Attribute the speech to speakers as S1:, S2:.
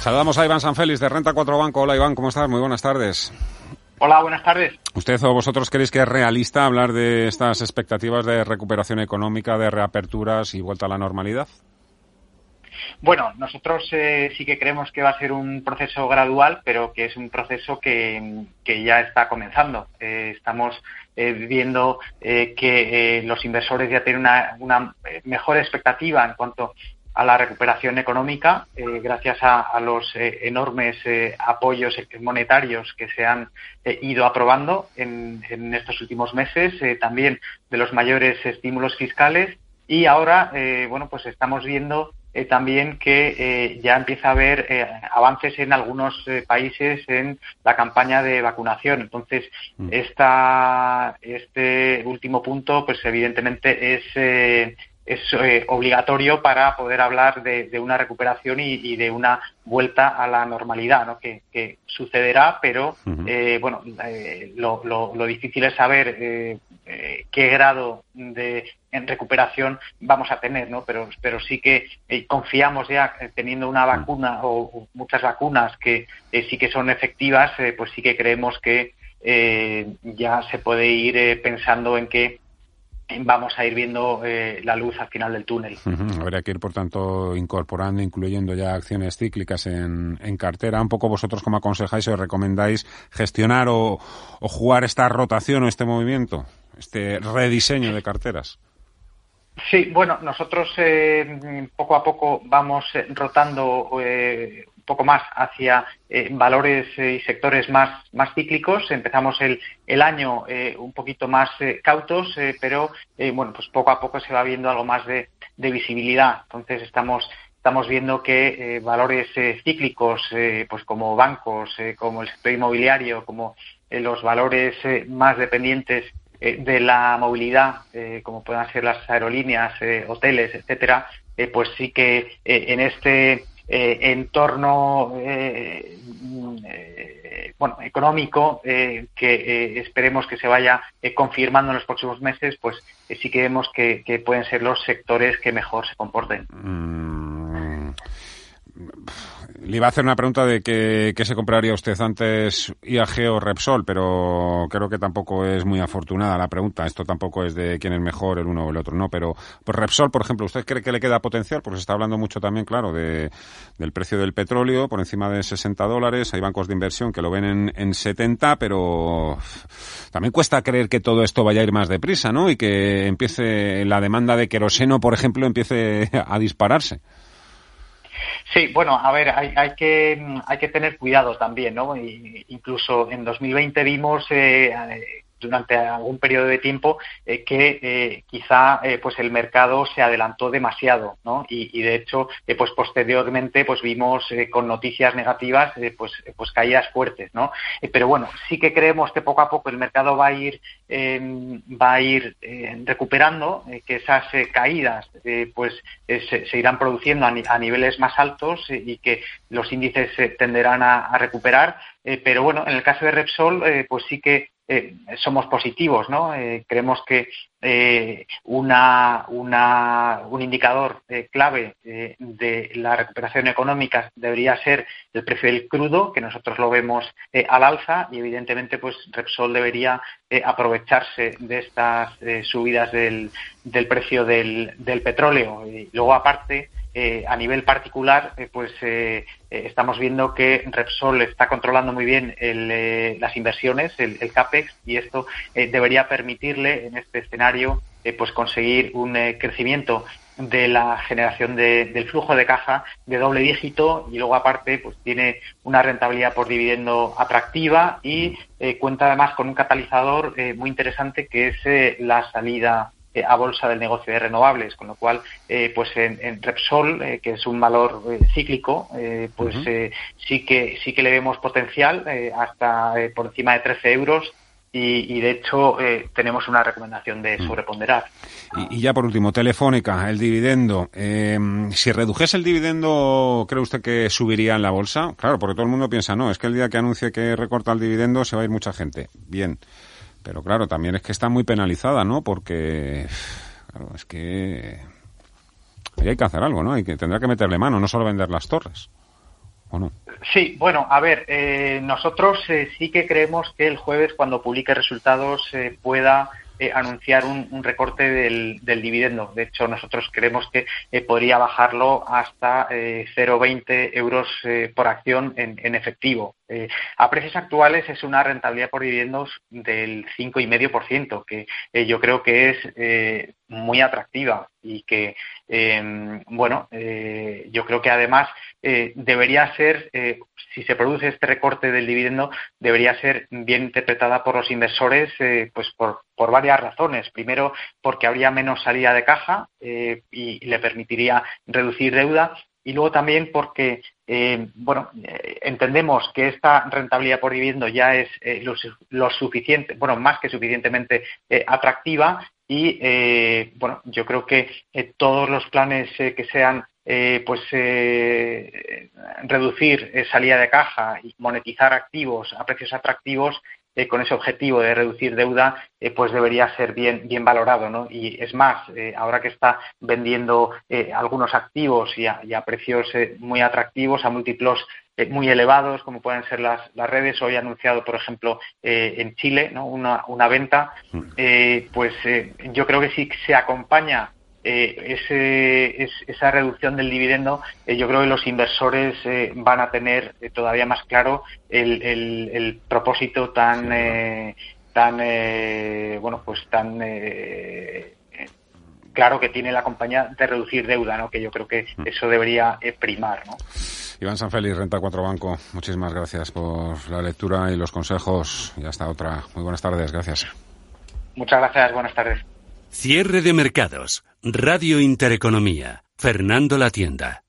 S1: Saludamos a Iván Sanfélix de Renta 4 Banco. Hola Iván, ¿cómo estás? Muy buenas tardes.
S2: Hola, buenas tardes.
S1: ¿Usted o vosotros creéis que es realista hablar de estas expectativas de recuperación económica, de reaperturas y vuelta a la normalidad?
S2: Bueno, nosotros eh, sí que creemos que va a ser un proceso gradual, pero que es un proceso que, ya está comenzando. Eh, estamos eh, viendo que los inversores ya tienen una, una, mejor expectativa en cuanto a la recuperación económica eh, gracias a, los eh, enormes eh, apoyos monetarios que se han ido aprobando en, estos últimos meses, también de los mayores estímulos fiscales y ahora, bueno, pues estamos viendo también que ya empieza a haber avances en algunos países en la campaña de vacunación. Entonces, mm. esta, este último punto, pues evidentemente es es eh, obligatorio para poder hablar de, una recuperación y, de una vuelta a la normalidad, ¿no? que, sucederá, pero eh, bueno, eh, lo, difícil es saber qué grado de en recuperación vamos a tener, ¿no? Pero, pero sí que confiamos ya teniendo una vacuna o, muchas vacunas que sí que son efectivas, pues sí que creemos que ya se puede ir pensando en que vamos a ir viendo eh, la luz al final del túnel.
S1: Habría que ir, por tanto, incorporando, incluyendo ya acciones cíclicas en, cartera. Un poco vosotros, como aconsejáis o recomendáis gestionar o, jugar esta rotación o este movimiento, este rediseño de carteras.
S2: Sí, bueno, nosotros eh, poco a poco vamos eh, rotando eh, poco más hacia eh, valores eh, y sectores más, más cíclicos. Empezamos el, el año eh, un poquito más cautos, pero bueno, pues poco a poco se va viendo algo más de, de visibilidad. Entonces estamos estamos viendo que valores cíclicos, pues como bancos, como el sector inmobiliario, como los valores más dependientes de la movilidad, como puedan ser las aerolíneas, hoteles, etcétera, pues sí que en este eh, entorno eh, eh, bueno, económico que esperemos que se vaya confirmando en los próximos meses, pues sí que vemos que, pueden ser los sectores que mejor se comporten.
S1: Mm. Le iba a hacer una pregunta de qué, se compraría usted antes, IAG o Repsol, pero creo que tampoco es muy afortunada la pregunta. Esto tampoco es de quién es mejor, el uno o el otro, no. Pero pues Repsol, por ejemplo, ¿usted cree que le queda potencial? Porque se está hablando mucho también, claro, de, del precio del petróleo por encima de 60 dólares. Hay bancos de inversión que lo ven en, en 70, pero también cuesta creer que todo esto vaya a ir más deprisa, ¿no? Y que empiece la demanda de queroseno, por ejemplo, empiece a dispararse.
S2: Sí, bueno, a ver, hay, hay, que, hay que tener cuidado también, ¿no? incluso en 2020 vimos eh, durante algún periodo de tiempo eh, que eh, quizá eh, pues el mercado se adelantó demasiado ¿no? y, de hecho pues posteriormente pues vimos con noticias negativas pues pues caídas fuertes ¿no? pero bueno sí que creemos que poco a poco el mercado va a ir em, va a ir recuperando que esas caídas pues se, irán produciendo a, niveles más altos y que los índices tenderán a, a recuperar pero bueno en el caso de Repsol pues sí que eh, somos positivos, ¿no? Eh, creemos que eh, una, un indicador clave de la recuperación económica debería ser el precio del crudo, que nosotros lo vemos al alza y evidentemente pues Repsol debería aprovecharse de estas subidas del, del precio del, del petróleo. Y luego aparte eh, a nivel particular, eh, pues eh, estamos viendo que Repsol está controlando muy bien las inversiones, el, CAPEX, y esto debería permitirle en este escenario pues conseguir un crecimiento de la generación del flujo de caja de doble dígito y luego aparte pues tiene una rentabilidad por dividendo atractiva y cuenta además con un catalizador muy interesante que es la salida eh, a bolsa del negocio de renovables, con lo cual, eh, pues en, Repsol, eh, que es un valor cíclico, pues sí que sí que le vemos potencial hasta por encima de 13 euros. Y, de hecho tenemos una recomendación de sobreponderar.
S1: Y, y, ya por último, Telefónica, el dividendo. si redujese el dividendo, ¿cree usted que subiría en la bolsa? Claro, porque todo el mundo piensa, no, es que el día que anuncie que recorta el dividendo se va a ir mucha gente. Bien. Pero claro, también es que está muy penalizada, ¿no? Porque, claro, es que ahí hay que hacer algo, ¿no? Hay que, tendrá que meterle mano, no solo vender las torres. ¿o no?
S2: Sí, bueno, a ver, eh, nosotros eh, sí que creemos que el jueves, cuando publique resultados, eh, pueda anunciar un, recorte del, dividendo. De hecho, nosotros creemos que podría bajarlo hasta 0,20 euros por acción en, efectivo. A precios actuales es una rentabilidad por dividendos del 5,5%, que yo creo que es muy atractiva y que, bueno, yo creo que además eh, debería ser, eh, si se produce este recorte del dividendo, debería ser bien interpretada por los inversores eh, pues por, por, varias razones. Primero, porque habría menos salida de caja y le permitiría reducir deuda. Y luego también porque, bueno, entendemos que esta rentabilidad por dividendo ya es lo, lo, suficiente, bueno, más que suficientemente atractiva y bueno yo creo que todos los planes que sean eh, pues eh, reducir eh, salida de caja y monetizar activos a precios atractivos con ese objetivo de reducir deuda, pues debería ser bien, bien valorado. ¿no? Y es más, ahora que está vendiendo algunos activos y a, precios muy atractivos, a múltiplos muy elevados, como pueden ser las, las redes. Hoy ha anunciado, por ejemplo, en Chile ¿no? una, una venta. Mm. pues yo creo que si se acompaña eh, ese, esa reducción del dividendo, eh, yo creo que los inversores eh, van a tener eh, todavía más claro el, el, propósito tan, tan bueno, pues tan claro que tiene la compañía de reducir deuda, ¿no? Que yo creo que mm. eso debería primar, ¿no?
S1: Iván Sanfélix, Renta 4 Banco, muchísimas gracias por la lectura y los consejos. Y hasta otra. Muy buenas tardes, gracias.
S2: Muchas gracias, buenas tardes.
S3: Cierre de mercados. Radio Intereconomía. Fernando La Tienda.